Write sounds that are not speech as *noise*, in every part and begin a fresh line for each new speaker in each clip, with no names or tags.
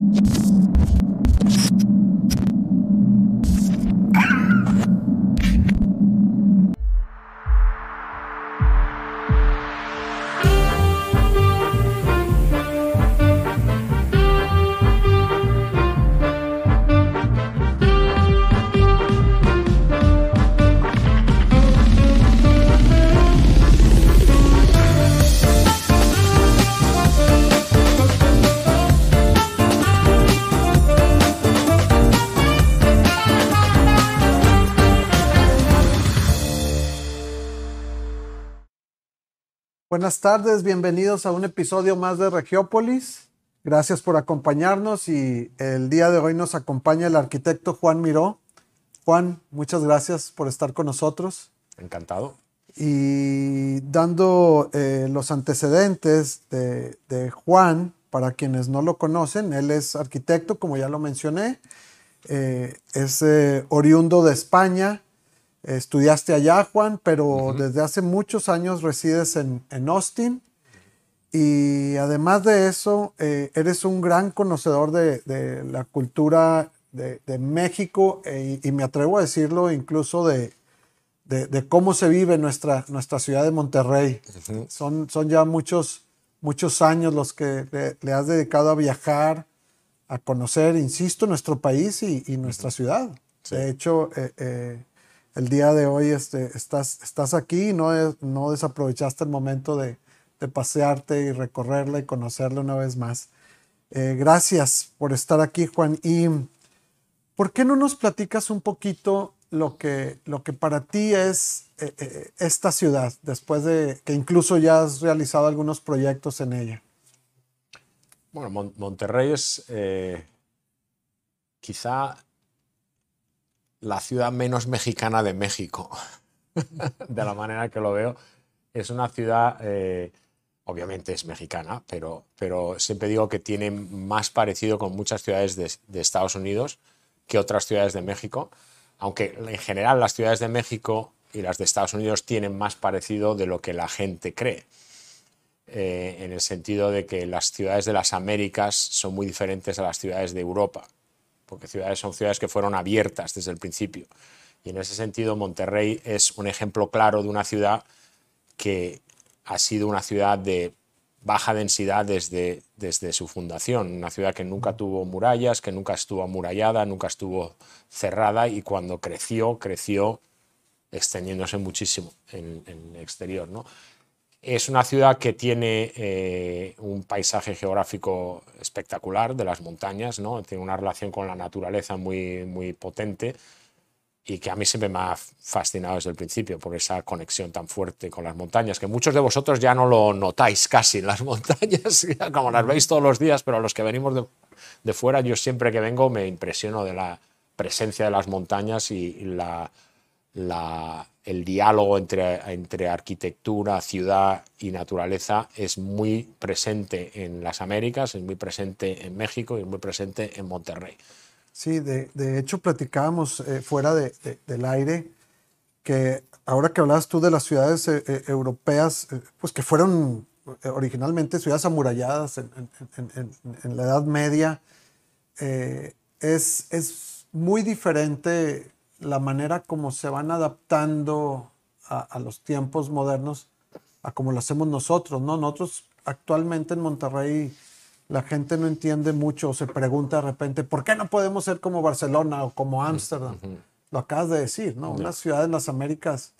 you Buenas tardes, bienvenidos a un episodio más de Regiópolis. Gracias por acompañarnos y el día de hoy nos acompaña el arquitecto Juan Miró. Juan, muchas gracias por estar con nosotros.
Encantado.
Y dando eh, los antecedentes de, Juan, para quienes no lo conocen, él es arquitecto, como ya lo mencioné, eh, es eh, oriundo de España, Estudiaste allá, Juan, pero desde hace muchos años resides en, Austin. Y además de eso, eh, eres un gran conocedor de, la cultura de, México e, y me atrevo a decirlo incluso de, cómo se vive nuestra, nuestra ciudad de Monterrey. son, son ya muchos, muchos años los que le, has dedicado a viajar, a conocer, insisto, nuestro país y, nuestra ciudad. De hecho, eh, eh, el día de hoy este, estás, aquí y no, no desaprovechaste el momento de, pasearte y recorrerla y conocerla una vez más. Eh, gracias por estar aquí, Juan. ¿Y por qué no nos platicas un poquito lo que, lo que para ti es eh, eh, esta ciudad, después de que incluso ya has realizado algunos proyectos en ella?
Bueno, Monterrey es quizá la ciudad menos mexicana de México, *laughs* de la manera que lo veo. Es una ciudad, eh, obviamente es mexicana, pero, pero siempre digo que tiene más parecido con muchas ciudades de, Estados Unidos que otras ciudades de México, aunque en general las ciudades de México y las de Estados Unidos tienen más parecido de lo que la gente cree. Eh, en el sentido de que las ciudades de las Américas son muy diferentes a las ciudades de Europa porque ciudades son ciudades que fueron abiertas desde el principio. Y en ese sentido, Monterrey es un ejemplo claro de una ciudad que ha sido una ciudad de baja densidad desde, desde su fundación, una ciudad que nunca tuvo murallas, que nunca estuvo amurallada, nunca estuvo cerrada y cuando creció, creció extendiéndose muchísimo en, el exterior. ¿no? Es una ciudad que tiene eh, un paisaje geográfico espectacular de las montañas, ¿no? tiene una relación con la naturaleza muy, muy potente y que a mí siempre me ha fascinado desde el principio por esa conexión tan fuerte con las montañas, que muchos de vosotros ya no lo notáis casi en las *laughs* montañas, como las veis todos los días, pero los que venimos de, fuera, yo siempre que vengo me impresiono de la presencia de las montañas y la, el diálogo entre, entre arquitectura, ciudad y naturaleza es muy presente en las Américas, es muy presente en México y es muy presente en Monterrey.
Sí, de, hecho platicábamos eh, fuera del aire que ahora que hablabas tú de las ciudades eh, eh, europeas, pues que fueron originalmente ciudades amuralladas en, la Edad Media, es, es muy diferente la manera como se van adaptando a, los tiempos modernos, a como lo hacemos nosotros, ¿no? Nosotros actualmente en Monterrey la gente no entiende mucho o se pregunta de repente, ¿por qué no podemos ser como Barcelona o como Ámsterdam? Lo acabas de decir, ¿no? Una ciudad en las Américas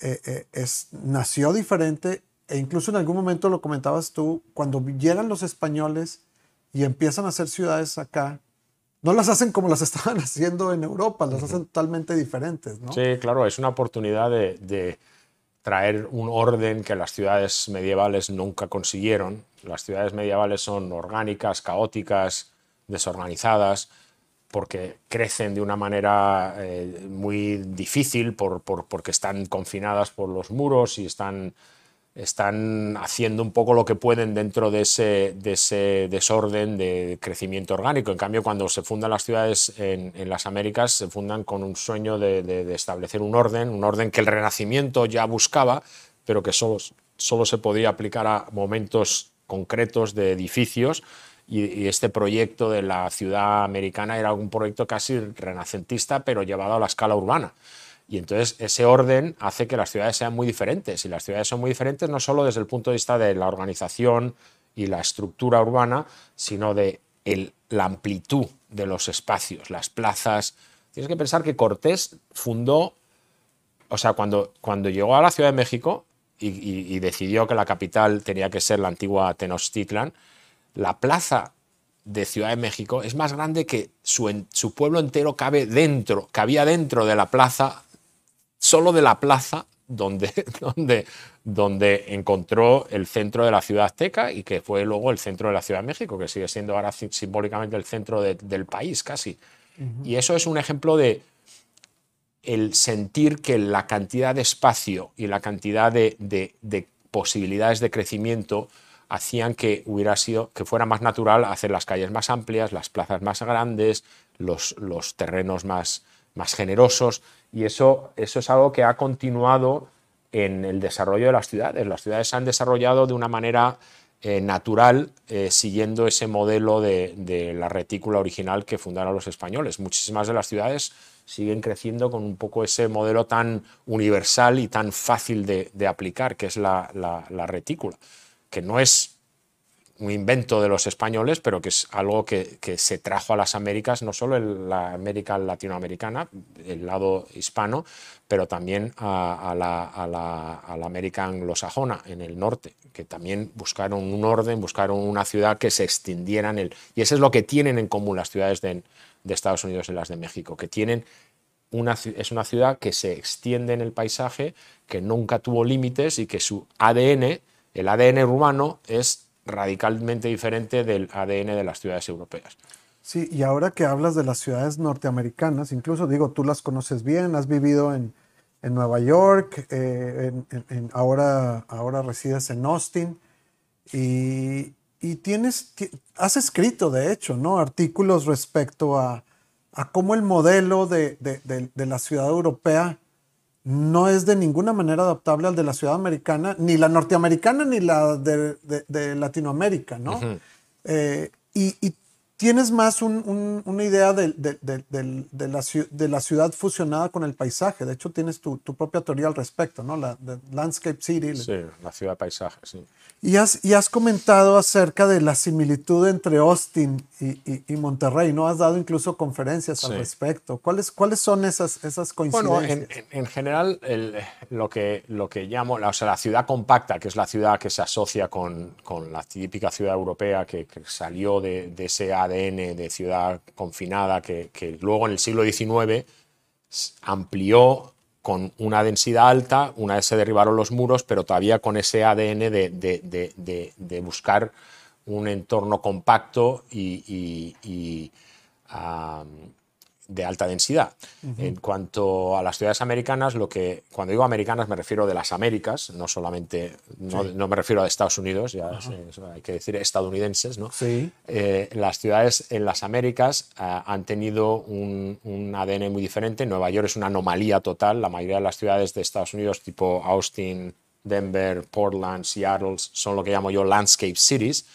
eh, eh, es, nació diferente e incluso en algún momento lo comentabas tú, cuando llegan los españoles y empiezan a hacer ciudades acá, no las hacen como las *laughs* estaban haciendo en Europa, las hacen totalmente diferentes, ¿no?
Sí, claro, es una oportunidad de, traer un orden que las ciudades medievales nunca consiguieron. Las ciudades medievales son orgánicas, caóticas, desorganizadas, porque crecen de una manera eh, muy difícil, por, porque están confinadas por los muros y están están haciendo un poco lo que pueden dentro de ese, desorden de crecimiento orgánico. En cambio, cuando se fundan las ciudades en, las Américas, se fundan con un sueño de, establecer un orden, un orden que el Renacimiento ya buscaba, pero que solo, se podía aplicar a momentos concretos de edificios y, este proyecto de la ciudad americana era un proyecto casi renacentista, pero llevado a la escala urbana. Y entonces ese orden hace que las ciudades sean muy diferentes. Y las ciudades son muy diferentes no solo desde el punto de vista de la organización y la estructura urbana, sino de la amplitud de los espacios, las plazas. Tienes que pensar que Cortés fundó, o sea, cuando, cuando llegó a la Ciudad de México y, decidió que la capital tenía que ser la antigua Tenochtitlan, la plaza de Ciudad de México es más grande que su, su pueblo entero cabe dentro, cabía dentro de la plaza, solo de la plaza donde, *laughs* donde, donde encontró el centro de la ciudad azteca y que fue luego el centro de la Ciudad de México, que sigue siendo ahora simbólicamente el centro del país casi. Y eso es un ejemplo de el sentir que la cantidad de espacio y la cantidad de, de, posibilidades de crecimiento hacían que hubiera sido que fuera más natural hacer las calles más amplias, las plazas más grandes, los, los terrenos más, más generosos y eso, eso es algo que ha continuado en el desarrollo de las ciudades. Las ciudades se han desarrollado de una manera eh, natural, eh, siguiendo ese modelo de, la retícula original que fundaron los españoles. Muchísimas de las ciudades siguen creciendo con un poco ese modelo tan universal y tan fácil de, aplicar, que es la, la retícula, que no es un invento de los españoles, pero que es algo que, se trajo a las Américas, no solo en la América latinoamericana, el lado hispano, pero también a, la, a, América anglosajona, en el norte, que también buscaron un orden, buscaron una ciudad que se extendiera en el... Y eso es lo que tienen en común las ciudades de, Estados Unidos y las de México, que tienen una, es una ciudad que se extiende en el paisaje, que nunca tuvo límites y que su ADN, el ADN urbano, es radicalmente diferente del ADN de las ciudades europeas.
Sí, y ahora que hablas de las ciudades norteamericanas, incluso digo, tú las conoces bien, has vivido en, Nueva York, eh, ahora, ahora resides en Austin y, tienes, has escrito, de hecho, ¿no? artículos respecto a, cómo el modelo de, de la ciudad europea no es de ninguna manera adaptable al de la ciudad americana, ni la norteamericana ni la de, Latinoamérica, ¿no? Eh, y, tienes más una idea de, la, de, la, ciudad fusionada con el paisaje. De hecho, tienes tu, propia teoría al respecto, ¿no? La Landscape City.
Sí, la ciudad paisaje, sí.
Y has, y has comentado acerca de la similitud entre Austin y, Monterrey, ¿no? Has dado incluso conferencias al respecto. ¿Cuáles, ¿Cuáles son esas, esas coincidencias?
Bueno, en, general, lo, que, lo que llamo la, o sea, la ciudad compacta, que es la ciudad que se asocia con, con la típica ciudad europea que, salió de, de, ese ADN de ciudad confinada, que, luego en el siglo XIX amplió con una densidad alta, una vez se derribaron los muros, pero todavía con ese ADN de, buscar un entorno compacto y, de alta densidad. En cuanto a las ciudades americanas, lo que cuando digo americanas me refiero de las Américas, no solamente, no, me refiero a Estados Unidos, ya hay que decir estadounidenses, ¿no?
Sí.
Eh, las ciudades en las Américas eh, han tenido un, un, ADN muy diferente. Nueva York es una anomalía total. La mayoría de las ciudades de Estados Unidos, tipo Austin, Denver, Portland, Seattle, son lo que llamo yo landscape cities.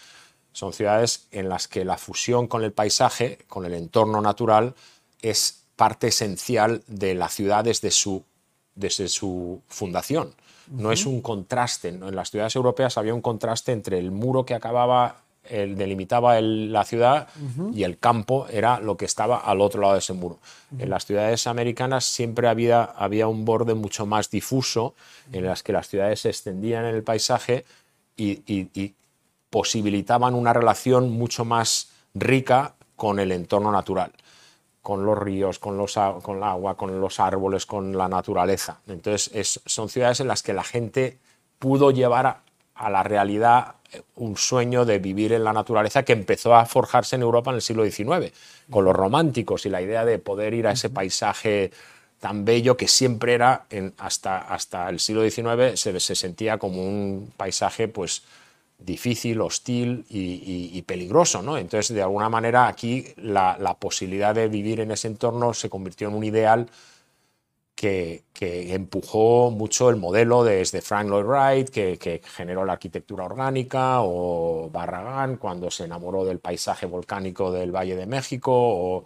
Son ciudades en las que la fusión con el paisaje, con el entorno natural, es parte esencial de la ciudad desde su, desde su fundación. No es un contraste. En las ciudades europeas había un contraste entre el muro que acababa, el, delimitaba la ciudad y el campo era lo que estaba al otro lado de ese muro. En las ciudades americanas siempre había, había un borde mucho más difuso en las que las ciudades se extendían en el paisaje y, y posibilitaban una relación mucho más rica con el entorno natural con los ríos, con, los, con el agua, con los árboles, con la naturaleza. Entonces, son ciudades en las que la gente pudo llevar a, la realidad un sueño de vivir en la naturaleza que empezó a forjarse en Europa en el siglo XIX, con los románticos y la idea de poder ir a ese paisaje tan bello que siempre era, en, hasta, hasta el siglo XIX, se, se sentía como un paisaje pues, difícil, hostil y, peligroso. ¿no? Entonces, de alguna manera, aquí la, posibilidad de vivir en ese entorno se convirtió en un ideal que, empujó mucho el modelo desde Frank Lloyd Wright, que, generó la arquitectura orgánica, o Barragán, cuando se enamoró del paisaje volcánico del Valle de México, o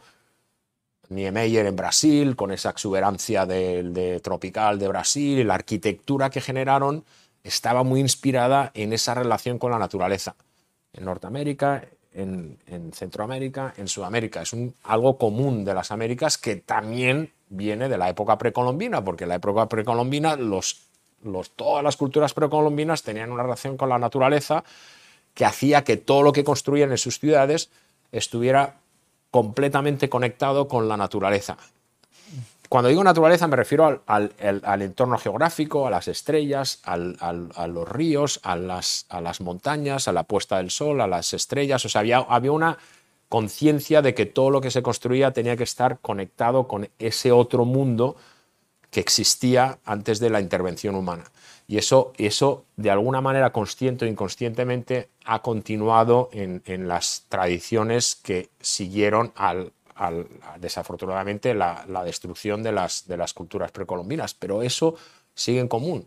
Niemeyer en Brasil, con esa exuberancia de, tropical de Brasil, la arquitectura que generaron estaba muy inspirada en esa relación con la naturaleza. En Norteamérica, en, Centroamérica, en Sudamérica. Es algo común de las Américas que también viene de la época precolombina, porque en la época precolombina todas las culturas precolombinas tenían una relación con la naturaleza que hacía que todo lo que construían en sus ciudades estuviera completamente conectado con la naturaleza. Cuando digo naturaleza me refiero al, entorno geográfico, a las estrellas, a los ríos, a las, montañas, a la puesta del sol, a las estrellas. O sea, había, había una conciencia de que todo lo que se construía tenía que estar conectado con ese otro mundo que existía antes de la intervención humana. Y eso, eso de alguna manera, consciente o inconscientemente, ha continuado en, las tradiciones que siguieron al, desafortunadamente la, destrucción de las, de las culturas precolombinas. Pero eso sigue en común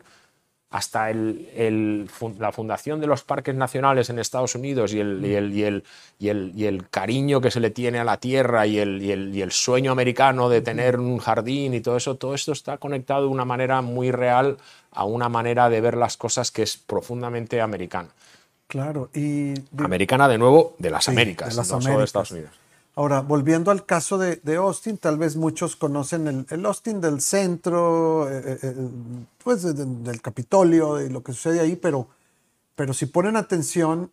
hasta el, la fundación de los parques nacionales en Estados Unidos y el, y el, cariño que se le tiene a la tierra y el, sueño americano de tener un jardín y todo eso, todo esto está conectado de una manera muy real a una manera de ver las cosas que es profundamente americana.
Claro, y...
Americana de nuevo de las Américas, de las no Solo de Estados Unidos.
Ahora, volviendo al caso de, Austin, tal vez muchos conocen el, Austin del centro, eh, eh, eh, pues del Capitolio y lo que sucede ahí, pero, pero si ponen atención,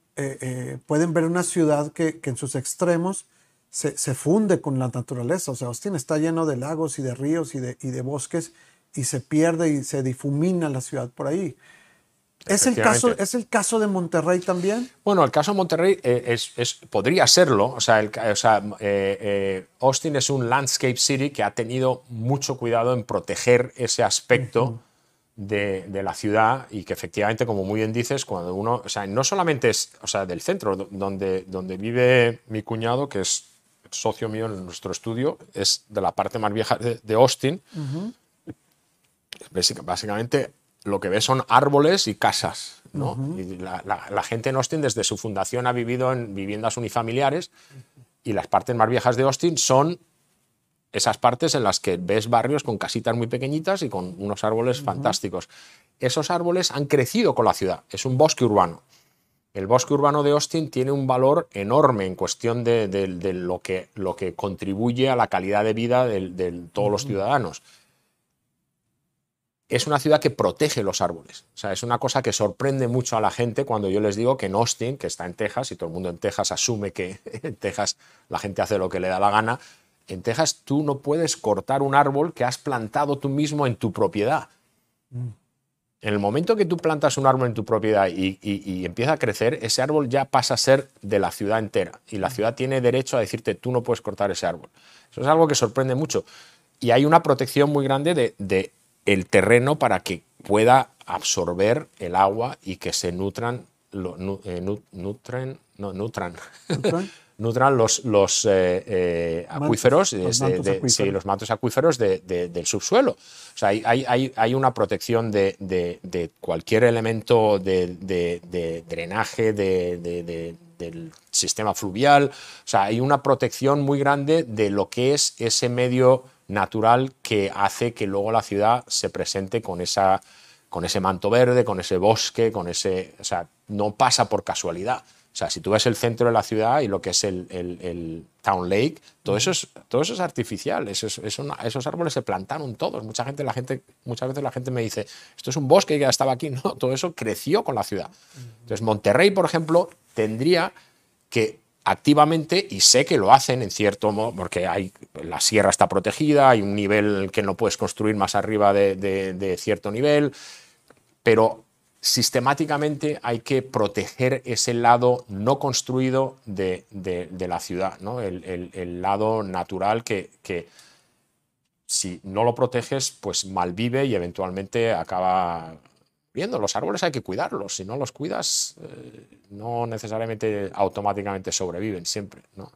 pueden ver una ciudad que, en sus extremos se, funde con la naturaleza. O sea, Austin está lleno de lagos y de ríos y de, y de bosques y se pierde y se difumina la ciudad por ahí. ¿Es el, caso, ¿Es el caso de Monterrey también?
Bueno, el caso de Monterrey eh, es, podría serlo. O sea, eh, eh, Austin es un landscape city que ha tenido mucho cuidado en proteger ese aspecto de, la ciudad y que efectivamente, como muy bien dices, cuando uno, o sea, no solamente es o sea, del centro, donde, donde vive mi cuñado, que es socio mío en nuestro estudio, es de la parte más vieja de, Austin. Básicamente lo que ves son árboles y casas. ¿no? la, gente en Austin desde su fundación ha vivido en viviendas unifamiliares y las partes más viejas de Austin son esas partes en las que ves barrios con casitas muy pequeñitas y con unos árboles fantásticos. Esos árboles han crecido con la ciudad, es un bosque urbano. El bosque urbano de Austin tiene un valor enorme en cuestión de, lo, que, lo, que, contribuye a la calidad de vida de, todos los ciudadanos es una ciudad que protege los árboles. O sea, es una cosa que sorprende mucho a la gente cuando yo les digo que en Austin, que está en Texas, y todo el mundo en Texas asume que *laughs* en Texas la gente hace lo que le da la gana, en Texas tú no puedes cortar un árbol que has plantado tú mismo en tu propiedad. Mm. En el momento que tú plantas un árbol en tu propiedad y, empieza a crecer, ese árbol ya pasa a ser de la ciudad entera. Y la ciudad tiene derecho a decirte, tú no puedes cortar ese árbol. Eso es algo que sorprende mucho. Y hay una protección muy grande de, de el terreno para que pueda absorber el agua y que se nutran, eh, nutren, no, nutran, *laughs* nutran los, los eh, eh, acuíferos, los mantos acuíferos, del subsuelo. O sea, hay, hay, una protección de, cualquier elemento de, drenaje del sistema fluvial. O sea, hay una protección muy grande de lo que es ese medio natural que hace que luego la ciudad se presente con, esa, con ese manto verde, con ese bosque, con ese... O sea, no pasa por casualidad. O sea, si tú ves el centro de la ciudad y lo que es el, Town Lake, todo eso es, todo eso es artificial. Esos, esos árboles se plantaron todos. Mucha gente, la gente, muchas veces la gente me dice, esto es un bosque que ya estaba aquí. *laughs* No, todo eso creció con la ciudad. Entonces, Monterrey, por ejemplo, tendría que activamente y sé que lo hacen en cierto modo, porque hay, la sierra está protegida, hay un nivel que no puedes construir más arriba de, cierto nivel, pero sistemáticamente hay que proteger ese lado no construido de, la ciudad, ¿no? el, lado natural que, que, si no lo proteges, pues malvive y eventualmente acaba viendo. Los árboles hay que cuidarlos, si no los cuidas, eh, no necesariamente automáticamente sobreviven siempre. ¿no?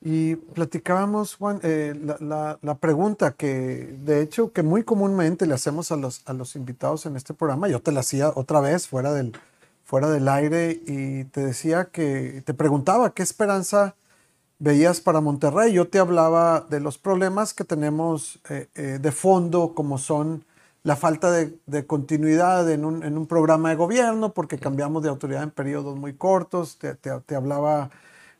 Y platicábamos, Juan, eh, la, la, pregunta que de hecho que muy comúnmente le hacemos a los, a los invitados en este programa, yo te la hacía otra vez fuera del, fuera del aire y te decía que te preguntaba qué esperanza veías para Monterrey. Yo te hablaba de los problemas que tenemos eh, eh, de fondo, como son la falta de, de continuidad en un, en un, programa de gobierno, porque cambiamos de autoridad en periodos muy cortos. Te, te, te hablaba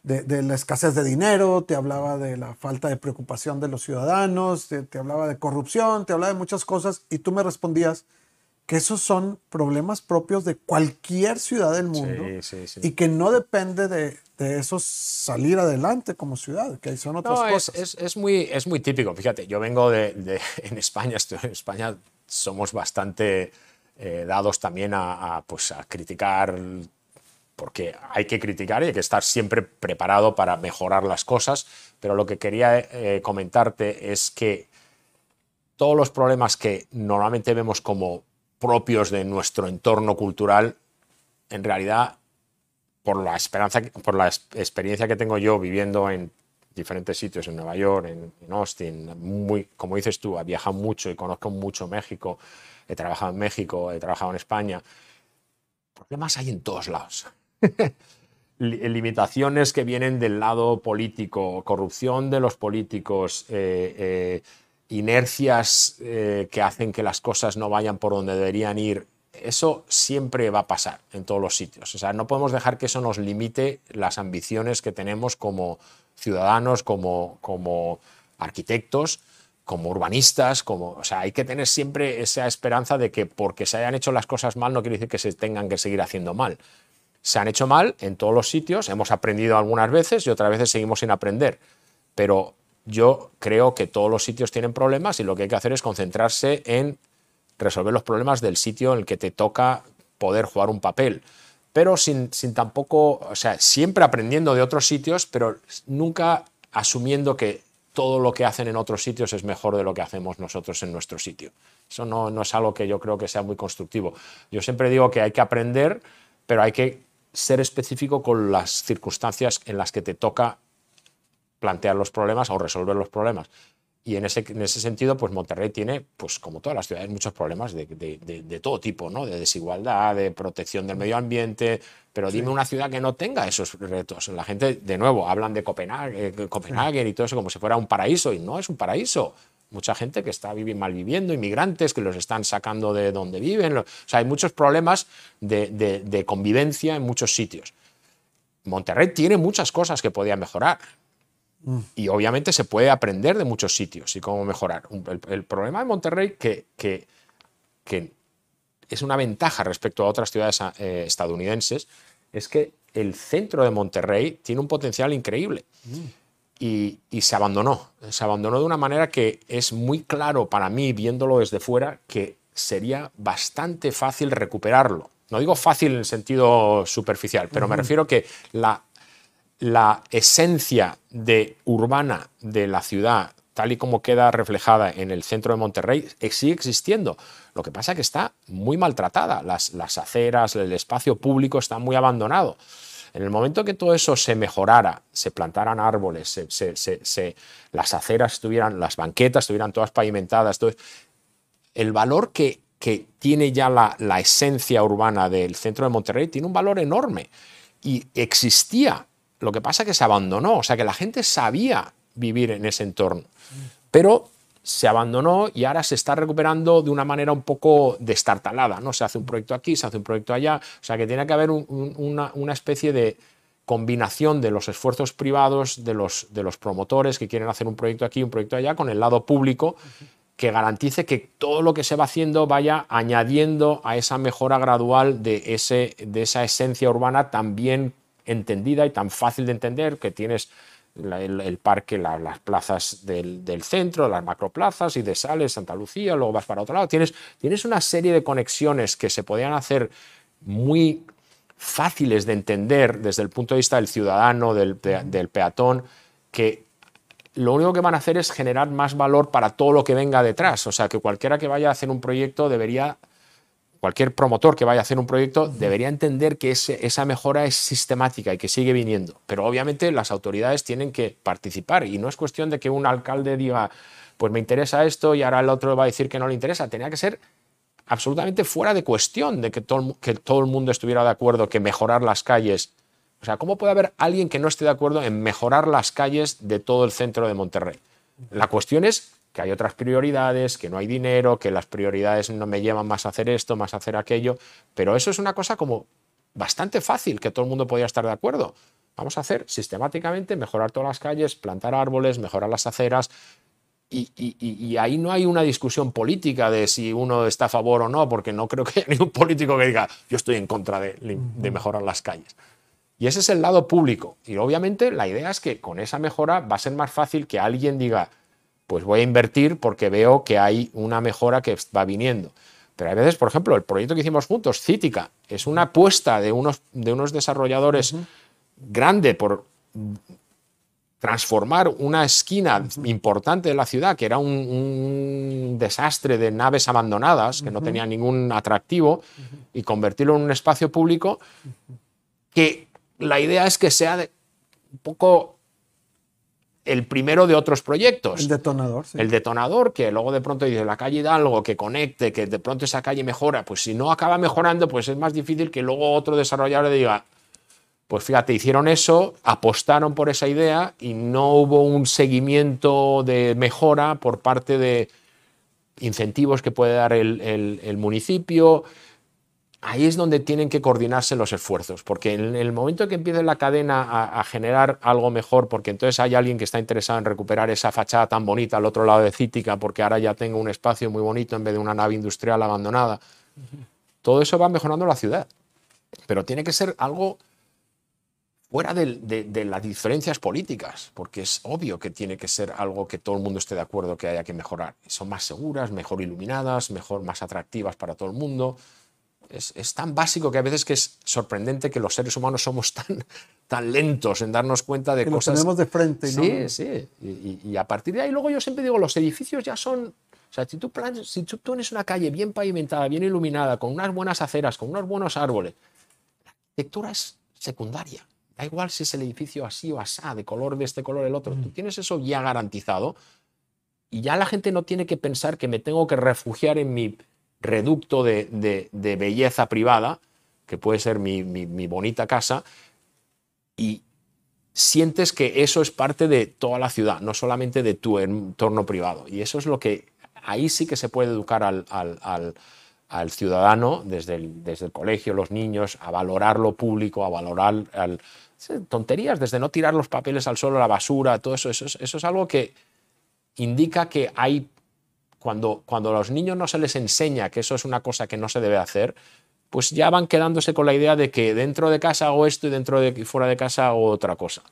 de, la escasez de dinero, te hablaba de la falta de preocupación de los ciudadanos, te, hablaba de corrupción, te hablaba de muchas cosas y tú me respondías que esos son problemas propios de cualquier ciudad del mundo y que no depende de, de, eso salir adelante como ciudad, que son otras cosas.
Es, es, muy, es muy típico, fíjate, yo vengo de, *laughs* en España, estoy en España somos bastante eh, dados también a, pues, a criticar porque hay que criticar y hay que estar siempre preparado para mejorar las cosas, pero lo que quería eh, comentarte es que todos los problemas que normalmente vemos como propios de nuestro entorno cultural, en realidad, por la, esperanza, por la experiencia que tengo yo viviendo en diferentes sitios, en Nueva York, en, en Austin, muy, como dices tú, he viajado mucho y conozco mucho México, he trabajado en México, he trabajado en España, problemas hay en todos lados. *laughs* limitaciones que vienen del lado político, corrupción de los políticos, eh, eh, inercias eh, que hacen que las cosas no vayan por donde deberían ir, eso siempre va a pasar en todos los sitios. O sea, no podemos dejar que eso nos limite las ambiciones que tenemos como ciudadanos, como, como arquitectos, como urbanistas, como, o sea, hay que tener siempre esa esperanza de que porque se hayan hecho las cosas mal no quiere decir que se tengan que seguir haciendo mal se han hecho mal en todos los sitios, hemos aprendido algunas veces y otras veces seguimos sin aprender. Pero yo creo que todos los sitios tienen problemas y lo que hay que hacer es concentrarse en resolver los problemas del sitio en el que te toca poder jugar un papel. Pero sin, tampoco, o sea, siempre aprendiendo de otros sitios, pero nunca asumiendo que todo lo que hacen en otros sitios es mejor de lo que hacemos nosotros en nuestro sitio. Eso no es algo que yo creo que sea muy constructivo. Yo siempre digo que hay que aprender, pero hay que ser específico con las circunstancias en las que te toca plantear los problemas o resolver los problemas. Y en ese, en ese sentido, pues Monterrey tiene, pues como todas las ciudades, muchos problemas de, de, todo tipo, ¿no? De desigualdad, de protección del medio ambiente, pero dime una ciudad que no tenga esos retos. La gente, de nuevo, hablan de Copenhague, Copenhague y todo eso como si fuera un paraíso, y no es un paraíso mucha gente que está mal viviendo, inmigrantes que los están sacando de donde viven. O sea, hay muchos problemas de, convivencia en muchos sitios. Monterrey tiene muchas cosas que podía mejorar. Mm. Y obviamente se puede aprender de muchos sitios y cómo mejorar. El, problema de Monterrey, que, que, es una ventaja respecto a otras ciudades eh, estadounidenses, es que el centro de Monterrey tiene un potencial increíble. Mm y, se abandonó. Se abandonó de una manera que es muy claro para mí, viéndolo desde fuera, que sería bastante fácil recuperarlo. No digo fácil en el sentido superficial, pero me refiero que la, la esencia de urbana de la ciudad, tal y como queda reflejada en el centro de Monterrey, sigue existiendo. Lo que pasa es que está muy maltratada. Las, las aceras, el espacio público está muy abandonado. En el momento que todo eso se mejorara, se plantaran árboles, las aceras estuvieran, las banquetas estuvieran todas pavimentadas, el valor que, tiene ya la, esencia urbana del centro de Monterrey tiene un valor enorme. Y existía, lo que pasa es que se abandonó, o sea que la gente sabía vivir en ese entorno. Pero se abandonó y ahora se está recuperando de una manera un poco destartalada, ¿no? Se hace un proyecto aquí, se hace un proyecto allá, o sea que tiene que haber una, especie de combinación de los esfuerzos privados, de los, de los promotores que quieren hacer un proyecto aquí, un proyecto allá, con el lado público, que garantice que todo lo que se va haciendo vaya añadiendo a esa mejora gradual de, ese, de esa esencia urbana tan bien entendida y tan fácil de entender, que tienes el, parque, las plazas del, centro, las macroplazas y de Sales, Santa Lucía, luego vas para otro lado. Tienes, tienes una serie de conexiones que se podían hacer muy fáciles de entender desde el punto de vista del ciudadano, del, del peatón, que lo único que van a hacer es generar más valor para todo lo que venga detrás. O sea, que cualquiera que vaya a hacer un proyecto debería cualquier promotor que vaya a hacer un proyecto debería entender que esa mejora es sistemática y que sigue viniendo. Pero obviamente las autoridades tienen que participar y no es cuestión de que un alcalde diga, pues me interesa esto y ahora el otro va a decir que no le interesa. Tenía que ser absolutamente fuera de cuestión de que todo, que todo el mundo estuviera de acuerdo que mejorar las calles. O sea, ¿cómo puede haber alguien que no esté de acuerdo en mejorar las calles de todo el centro de Monterrey? La cuestión es que hay otras prioridades, que no hay dinero, que las prioridades no me llevan más a hacer esto, más a hacer aquello, pero eso es una cosa como bastante fácil que todo el mundo podía estar de acuerdo. Vamos a hacer sistemáticamente mejorar todas las calles, plantar árboles, mejorar las aceras, y, ahí no hay una discusión política de si uno está a favor o no, porque no creo que haya *laughs* ningún político que diga yo estoy en contra de, de, mejorar las calles. Y ese es el lado público. Y obviamente la idea es que con esa mejora va a ser más fácil que alguien diga, pues voy a invertir porque veo que hay una mejora que va viniendo. Pero a veces, por ejemplo, el proyecto que hicimos juntos, Cítica, es una apuesta de unos, de unos desarrolladores grande por transformar una esquina importante de la ciudad, que era un, desastre de naves abandonadas, que no tenía ningún atractivo, y convertirlo en un espacio público, que la idea es que sea un poco el primero de otros proyectos.
El detonador.
El detonador, que luego de pronto dice la calle Hidalgo, que conecte, que de pronto esa calle mejora. Pues si no acaba mejorando, pues es más difícil que luego otro desarrollador diga, pues fíjate, hicieron eso, apostaron por esa idea y no hubo un seguimiento de mejora por parte de incentivos que puede dar el, el municipio, ahí es donde tienen que coordinarse los esfuerzos, porque en el momento que empiece la cadena a, generar algo mejor, porque entonces hay alguien que está interesado en recuperar esa fachada tan bonita al otro lado de Cítica, porque ahora ya tengo un espacio muy bonito en vez de una nave industrial abandonada, todo eso va mejorando la ciudad. Pero tiene que ser algo fuera de, de, las diferencias políticas, porque es obvio que tiene que ser algo que todo el mundo esté de acuerdo que haya que mejorar. Son más seguras, mejor iluminadas, mejor, más atractivas para todo el mundo es, tan básico que a veces que es sorprendente que los seres humanos somos tan, *laughs* tan lentos en darnos cuenta de cosas.
Lo tenemos de frente,
¿no? Sí, sí. Y, a partir de ahí, luego yo siempre digo, los edificios ya son. O sea, si tú, si tú pones una calle bien pavimentada, bien iluminada, con unas buenas aceras, con unos buenos árboles, la arquitectura es secundaria. Da igual si es el edificio así o asá, de color de este color el otro. Tú mm. tienes eso ya garantizado y ya la gente no tiene que pensar que me tengo que refugiar en mi reducto de, belleza privada, que puede ser mi, bonita casa, y sientes que eso es parte de toda la ciudad, no solamente de tu entorno privado. Y eso es lo que ahí sí que se puede educar al, ciudadano desde el, desde el, colegio, los niños, a valorar lo público, a valorar tonterías, desde no tirar los papeles al suelo, la basura, todo eso, eso es algo que indica que hay cuando, cuando a los niños no se les enseña que eso es una cosa que no se debe hacer, pues ya van quedándose con la idea de que dentro de casa hago esto y dentro de fuera de casa hago otra cosa.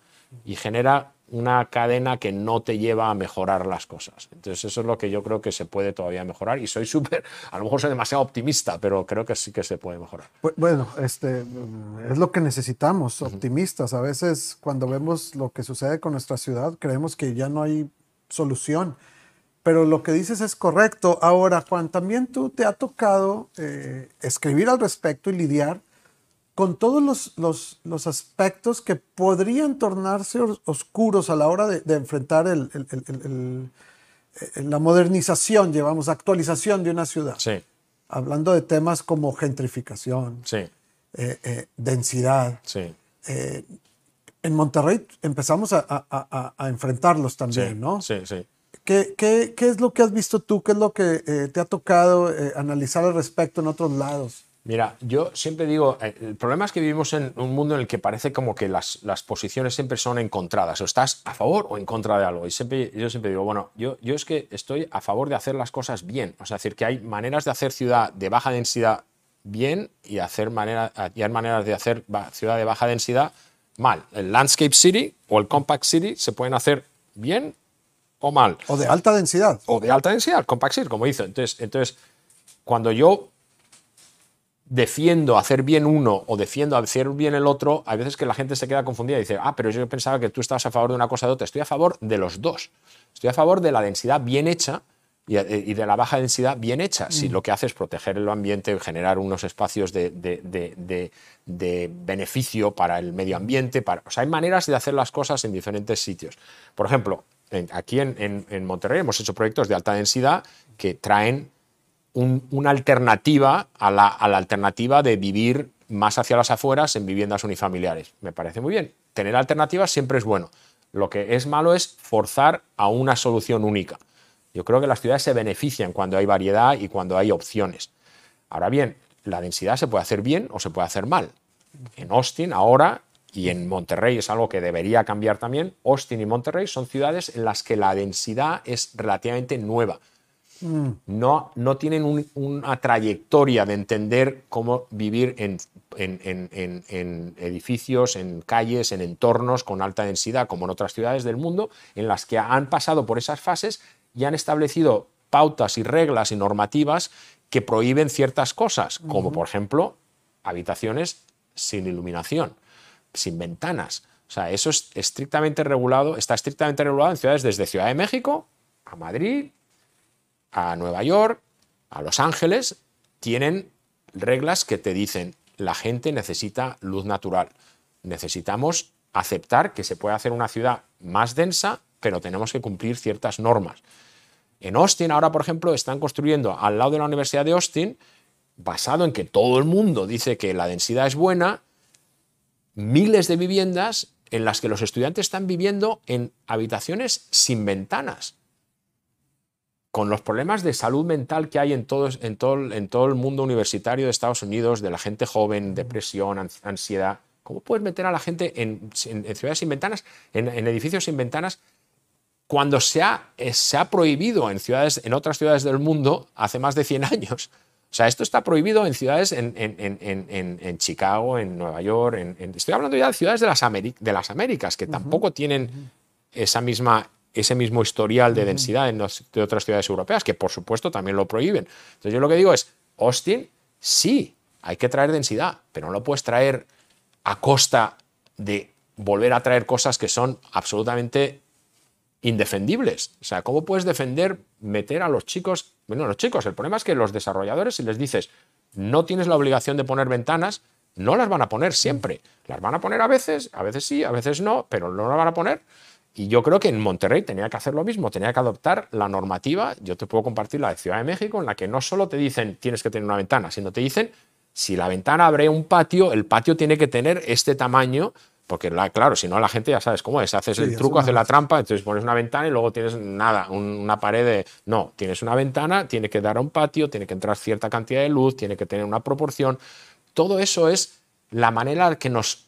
Y genera una cadena que no te lleva a mejorar las cosas. Entonces eso es lo que yo creo que se puede todavía mejorar y soy súper, a lo mejor soy demasiado optimista, pero creo que sí que se puede mejorar.
Bueno, este, es lo que necesitamos, optimistas. A veces cuando vemos lo que sucede con nuestra ciudad, creemos que ya no hay solución pero lo que dices es correcto. Ahora, Juan, también tú te ha tocado eh, escribir al respecto y lidiar con todos los, los, aspectos que podrían tornarse oscuros a la hora de, enfrentar el, la modernización, llevamos, actualización de una ciudad.
Sí.
Hablando de temas como gentrificación,
sí.
Eh, eh, densidad.
Sí.
en Monterrey empezamos a, a, a enfrentarlos también, ¿no?
Sí, sí.
¿Qué, qué, qué es lo que has visto tú? ¿Qué es lo que eh, te ha tocado eh, analizar al respecto en otros lados?
Mira, yo siempre digo, eh, el problema es que vivimos en un mundo en el que parece como que las, las posiciones siempre son encontradas, o estás a favor o en contra de algo. Y siempre, yo siempre digo, bueno, yo, yo es que estoy a favor de hacer las cosas bien, o sea, decir, que hay maneras de hacer ciudad de baja densidad bien y, hacer manera, y hay maneras de hacer ciudad de baja densidad mal. El Landscape City o el Compact City se pueden hacer bien o mal.
O de alta densidad.
O de alta densidad, compaxir, como hizo. Entonces, entonces, cuando yo defiendo hacer bien uno o defiendo hacer bien el otro, hay veces que la gente se queda confundida y dice, ah, pero yo pensaba que tú estabas a favor de una cosa o de otra. Estoy a favor de los dos. Estoy a favor de la densidad bien hecha, y, de la baja densidad bien hecha. Si mm. lo que hace es proteger el ambiente, generar unos espacios de, beneficio para el medio ambiente. Para, hay maneras de hacer las cosas en diferentes sitios. Por ejemplo, aquí en, Monterrey hemos hecho proyectos de alta densidad que traen una alternativa a la, a la alternativa de vivir más hacia las afueras en viviendas unifamiliares. Me parece muy bien. Tener alternativas siempre es bueno. Lo que es malo es forzar a una solución única. Yo creo que las ciudades se benefician cuando hay variedad y cuando hay opciones. Ahora bien, la densidad se puede hacer bien o se puede hacer mal. En Austin ahora y en Monterrey es algo que debería cambiar también. Austin y Monterrey son ciudades en las que la densidad es relativamente nueva. Mm. No, no tienen una trayectoria de entender cómo vivir en, en, edificios, en calles, en entornos con alta densidad, como en otras ciudades del mundo, en las que han pasado por esas fases y han establecido pautas y reglas y normativas que prohíben ciertas cosas, como por ejemplo habitaciones sin iluminación, sin ventanas. O sea, eso es estrictamente regulado, está estrictamente regulado en ciudades desde Ciudad de México a Madrid, a Nueva York, a Los Ángeles, tienen reglas que te dicen la gente necesita luz natural. Necesitamos aceptar que se puede hacer una ciudad más densa, pero tenemos que cumplir ciertas normas. En Austin ahora, por ejemplo, están construyendo al lado de la Universidad de Austin, basado en que todo el mundo dice que la densidad es buena, miles de viviendas en las que los estudiantes están viviendo en habitaciones sin ventanas, con los problemas de salud mental que hay en todo, en todo, en todo el mundo universitario de Estados Unidos, de la gente joven, depresión, ansiedad. ¿Cómo puedes meter a la gente en, ciudades sin ventanas, en edificios sin ventanas, cuando se ha, eh, se ha prohibido en, ciudades, en otras ciudades del mundo hace más de 100 años. O sea, esto está prohibido en ciudades en, en, Chicago, en Nueva York, estoy hablando ya de ciudades de las, de las Américas, que tampoco tienen esa misma, ese mismo historial de densidad en de otras ciudades europeas, que por supuesto también lo prohíben. Entonces yo lo que digo es, Austin, sí, hay que traer densidad, pero no lo puedes traer a costa de volver a traer cosas que son absolutamente indefendibles. O sea, ¿cómo puedes defender meter a los chicos? Bueno, los chicos, el problema es que los desarrolladores, si les dices, no tienes la obligación de poner ventanas, no las van a poner siempre. Las van a poner a veces, a veces sí, a veces no, pero no las van a poner. Y yo creo que en Monterrey tenía que hacer lo mismo, tenía que adoptar la normativa, yo te puedo compartir la de Ciudad de México, en la que no solo te dicen tienes que tener una ventana, sino te dicen si la ventana abre un patio, el patio tiene que tener este tamaño porque, claro, si no, la gente ya sabes cómo es. Haces el truco, haces la trampa, entonces pones una ventana y luego tienes nada, una pared de. No, tienes una ventana, tiene que dar a un patio, tiene que entrar cierta cantidad de luz, tiene que tener una proporción. Todo eso es la manera que nos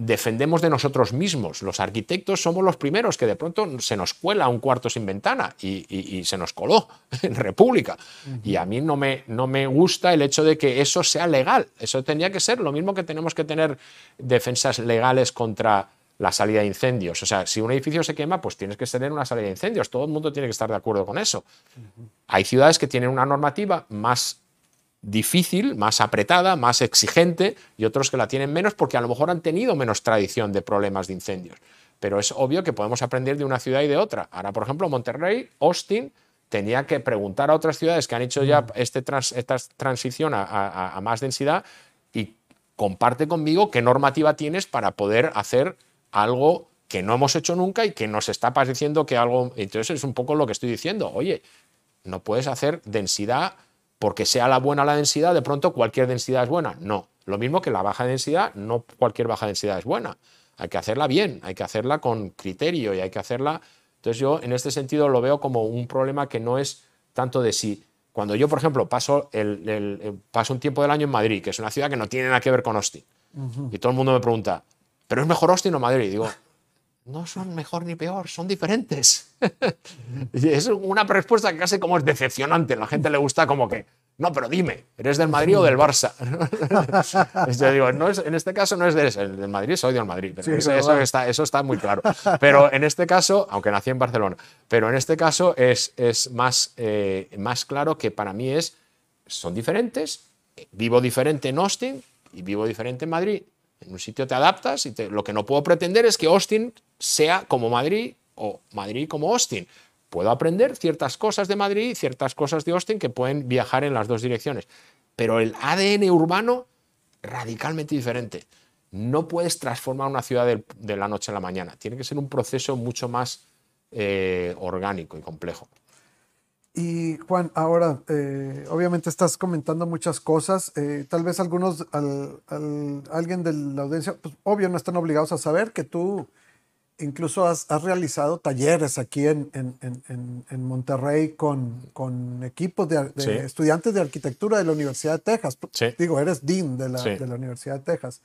defendemos de nosotros mismos. Los arquitectos somos los primeros que de pronto se nos cuela un cuarto sin ventana y, se nos coló *laughs* en República. Y a mí no me, no me gusta el hecho de que eso sea legal. Eso tendría que ser lo mismo que tenemos que tener defensas legales contra la salida de incendios. O sea, si un edificio se quema, pues tienes que tener una salida de incendios. Todo el mundo tiene que estar de acuerdo con eso. Hay ciudades que tienen una normativa más difícil, más apretada, más exigente, y otros que la tienen menos porque a lo mejor han tenido menos tradición de problemas de incendios. Pero es obvio que podemos aprender de una ciudad y de otra. Ahora, por ejemplo, Monterrey, Austin, tenía que preguntar a otras ciudades que han hecho ya mm. este esta transición a, más densidad y comparte conmigo qué normativa tienes para poder hacer algo que no hemos hecho nunca y que nos está pareciendo que algo... Entonces es un poco lo que estoy diciendo. Oye, no puedes hacer densidad porque sea la buena la densidad, de pronto cualquier densidad es buena. No, lo mismo que la baja densidad, no cualquier baja densidad es buena. Hay que hacerla bien, hay que hacerla con criterio y hay que hacerla... Entonces yo en este sentido lo veo como un problema que no es tanto de si... Cuando yo, por ejemplo, paso, el, paso un tiempo del año en Madrid, que es una ciudad que no tiene nada que ver con Austin, y todo el mundo me pregunta, ¿pero es mejor Austin o Madrid? Y digo, no son mejor ni peor, son diferentes. *laughs* es una respuesta que casi como es decepcionante. A la gente le gusta como que, no, pero dime, ¿eres del Madrid o del Barça? *laughs* Yo digo, no es, en este caso no es del, Madrid, soy del Madrid. eso, está, eso, está, muy claro. Pero en este caso, aunque nací en Barcelona, pero en este caso es, es más, eh, más claro que para mí es, son diferentes, vivo diferente en Austin y vivo diferente en Madrid. En un sitio te adaptas y lo que no puedo pretender es que Austin sea como Madrid o Madrid como Austin. puedo aprender ciertas cosas de Madrid y ciertas cosas de Austin que pueden viajar en las dos direcciones. Pero el ADN urbano, radicalmente diferente. No puedes transformar una ciudad de, la noche a la mañana. Tiene que ser un proceso mucho más eh, orgánico y complejo.
Y Juan, ahora, eh, obviamente estás comentando muchas cosas, eh, tal vez algunos, alguien de la audiencia, pues obvio no están obligados a saber que tú incluso has, realizado talleres aquí en, en, Monterrey con, con equipos de, estudiantes de arquitectura de la Universidad de Texas. Digo, eres dean de la, de la Universidad de Texas.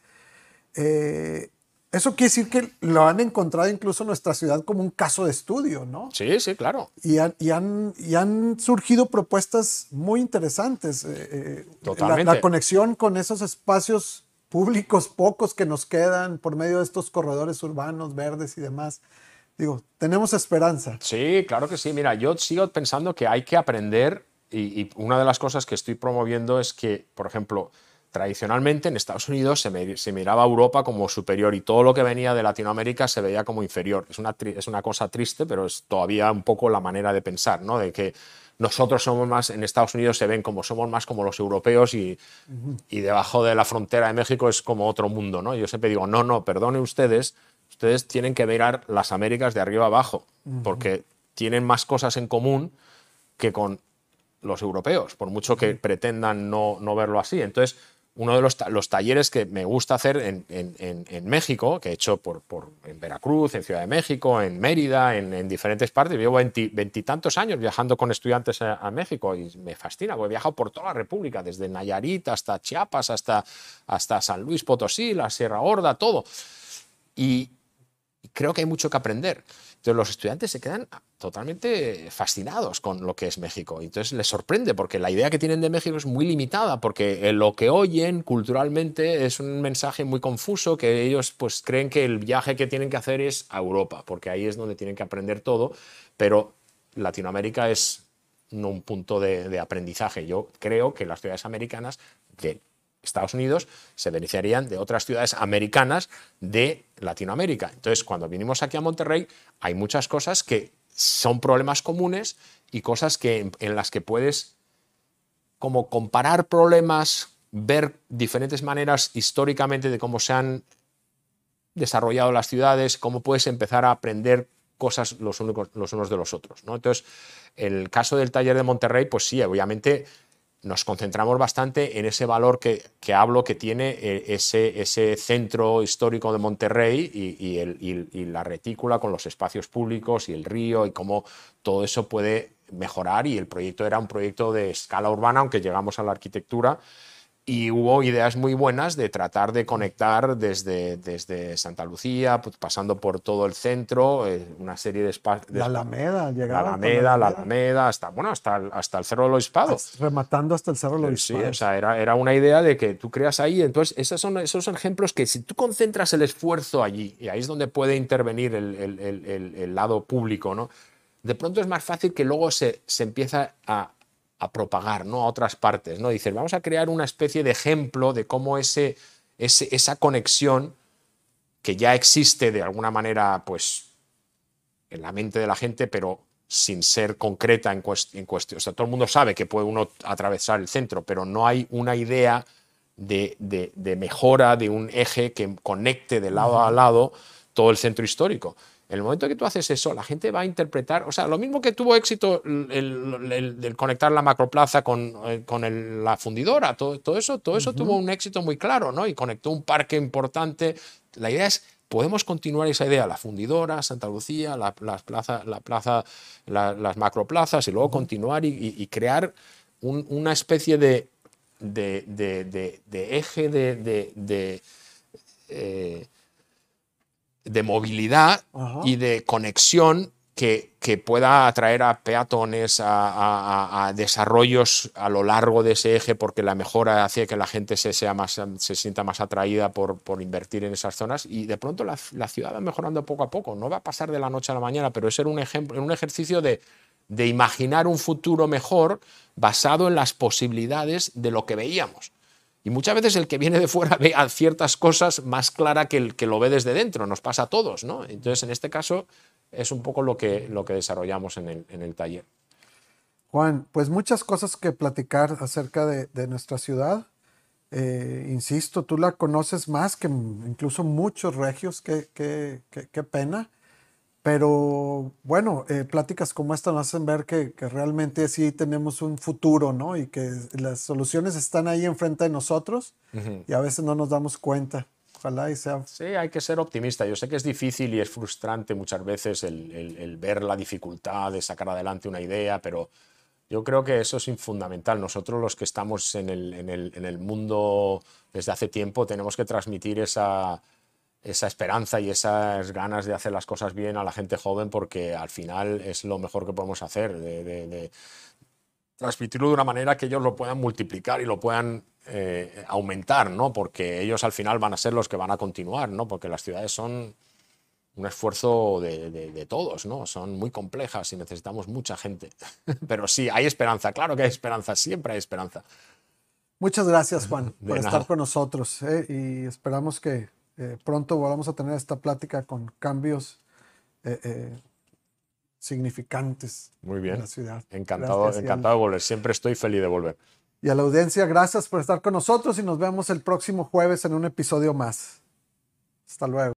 Eh, eso quiere decir que lo han encontrado incluso en nuestra ciudad como un caso de estudio, ¿no?
Sí, sí, claro.
Y han, y han, y han surgido propuestas muy interesantes. Eh, eh, Totalmente. La, conexión con esos espacios públicos pocos que nos quedan por medio de estos corredores urbanos, verdes y demás. Digo, tenemos esperanza.
Sí, claro que sí. Mira, yo sigo pensando que hay que aprender y, una de las cosas que estoy promoviendo es que, por ejemplo, tradicionalmente en Estados Unidos se, miraba a Europa como superior y todo lo que venía de Latinoamérica se veía como inferior. Es una, es una cosa triste, pero es todavía un poco la manera de pensar, ¿no? De que nosotros somos más, en Estados Unidos se ven como somos más como los europeos y, y debajo de la frontera de México es como otro mundo, ¿no? Yo siempre digo, no, no, perdone ustedes, ustedes tienen que mirar las Américas de arriba abajo, porque tienen más cosas en común que con los europeos, por mucho que pretendan no, no verlo así. Entonces, uno de los, los, talleres que me gusta hacer en, en, en México, que he hecho por, por, en Veracruz, en Ciudad de México, en Mérida, en, diferentes partes. Llevo veintitantos años viajando con estudiantes a, México y me fascina, porque he viajado por toda la República, desde Nayarit hasta Chiapas, hasta, hasta San Luis Potosí, la Sierra Horda, todo. Y creo que hay mucho que aprender. Entonces los estudiantes se quedan totalmente fascinados con lo que es México. Entonces les sorprende porque la idea que tienen de México es muy limitada, porque lo que oyen culturalmente es un mensaje muy confuso que ellos pues creen que el viaje que tienen que hacer es a Europa, porque ahí es donde tienen que aprender todo, pero Latinoamérica es un punto de, de aprendizaje. Yo creo que las ciudades americanas que Estados Unidos se beneficiarían de otras ciudades americanas de Latinoamérica. Entonces, cuando vinimos aquí a Monterrey, hay muchas cosas que son problemas comunes y cosas que, en las que puedes como comparar problemas, ver diferentes maneras históricamente de cómo se han desarrollado las ciudades, cómo puedes empezar a aprender cosas los, unos de los otros. ¿no? Entonces, el caso del taller de Monterrey, pues sí, obviamente nos concentramos bastante en ese valor que, hablo que tiene eh, ese, centro histórico de Monterrey y, y, la retícula con los espacios públicos y el río y cómo todo eso puede mejorar y el proyecto era un proyecto de escala urbana, aunque llegamos a la arquitectura y hubo ideas muy buenas de tratar de conectar desde, desde Santa Lucía, pues, pasando por todo el centro, eh, una serie de espacios.
La Alameda,
La Alameda, la Alameda, hasta, bueno, hasta, el, hasta el Cerro de los
Rematando hasta el Cerro de los
Sí, o sea, era, era una idea de que tú creas ahí. Entonces, esos son, esos son ejemplos que si tú concentras el esfuerzo allí, y ahí es donde puede intervenir el, el, el, el lado público, ¿no? De pronto es más fácil que luego se, se empieza a, a propagar ¿no? a otras partes. ¿no? Dices, vamos a crear una especie de ejemplo de cómo ese, esa conexión que ya existe de alguna manera pues, en la mente de la gente, pero sin ser concreta en, cuestión. O sea, todo el mundo sabe que puede uno atravesar el centro, pero no hay una idea de, de mejora de un eje que conecte de lado a lado todo el centro histórico. En el momento que tú haces eso, la gente va a interpretar, o sea, lo mismo que tuvo éxito el, conectar la macroplaza con, eh, con la fundidora, todo, todo eso, todo eso tuvo un éxito muy claro, ¿no? Y conectó un parque importante. La idea es, podemos continuar esa idea, la fundidora, Santa Lucía, la, plaza, la plaza, las macroplazas, y luego continuar y, crear una especie de, de, eje de... Eh, de movilidad y de conexión que, que, pueda atraer a peatones, a, desarrollos a lo largo de ese eje, porque la mejora hace que la gente se, sea más, se sienta más atraída por, por invertir en esas zonas y de pronto la, la, ciudad va mejorando poco a poco. No va a pasar de la noche a la mañana, pero es un, ejemplo, un ejercicio de, de imaginar un futuro mejor basado en las posibilidades de lo que veíamos. Y muchas veces el que viene de fuera *laughs* ve a ciertas cosas más clara que el que lo ve desde dentro, nos pasa a todos, ¿no? Entonces, en este caso, es un poco lo que, lo que desarrollamos en el, en el taller.
Juan, pues muchas cosas que platicar acerca de, de nuestra ciudad. Eh, insisto, tú la conoces más que incluso muchos regios, qué, qué, qué, pena. Pero bueno, eh, pláticas como esta nos hacen ver que, que, realmente sí tenemos un futuro, ¿no? Y que las soluciones están ahí enfrente de nosotros y a veces no nos damos cuenta. Ojalá y sea.
Sí, hay que ser optimista. Yo sé que es difícil y es frustrante muchas veces el, el, el ver la dificultad de sacar adelante una idea, pero yo creo que eso es fundamental. Nosotros los que estamos en el, en el, en el mundo desde hace tiempo tenemos que transmitir esa, esa esperanza y esas ganas de hacer las cosas bien a la gente joven porque al final es lo mejor que podemos hacer, de, de, transmitirlo de una manera que ellos lo puedan multiplicar y lo puedan eh, aumentar, ¿no? porque ellos al final van a ser los que van a continuar, ¿no? porque las ciudades son un esfuerzo de, todos, ¿no? Son muy complejas y necesitamos mucha gente. *laughs* Pero sí, hay esperanza, claro que hay esperanza, siempre hay esperanza.
Muchas gracias, Juan, por estar con nosotros ¿eh? y esperamos que eh, pronto volvamos a tener esta plática con cambios eh, significantes
muy bien. en la ciudad. Encantado, encantado de volver, siempre estoy feliz de volver.
Y a la audiencia, gracias por estar con nosotros y nos vemos el próximo jueves en un episodio más. Hasta luego.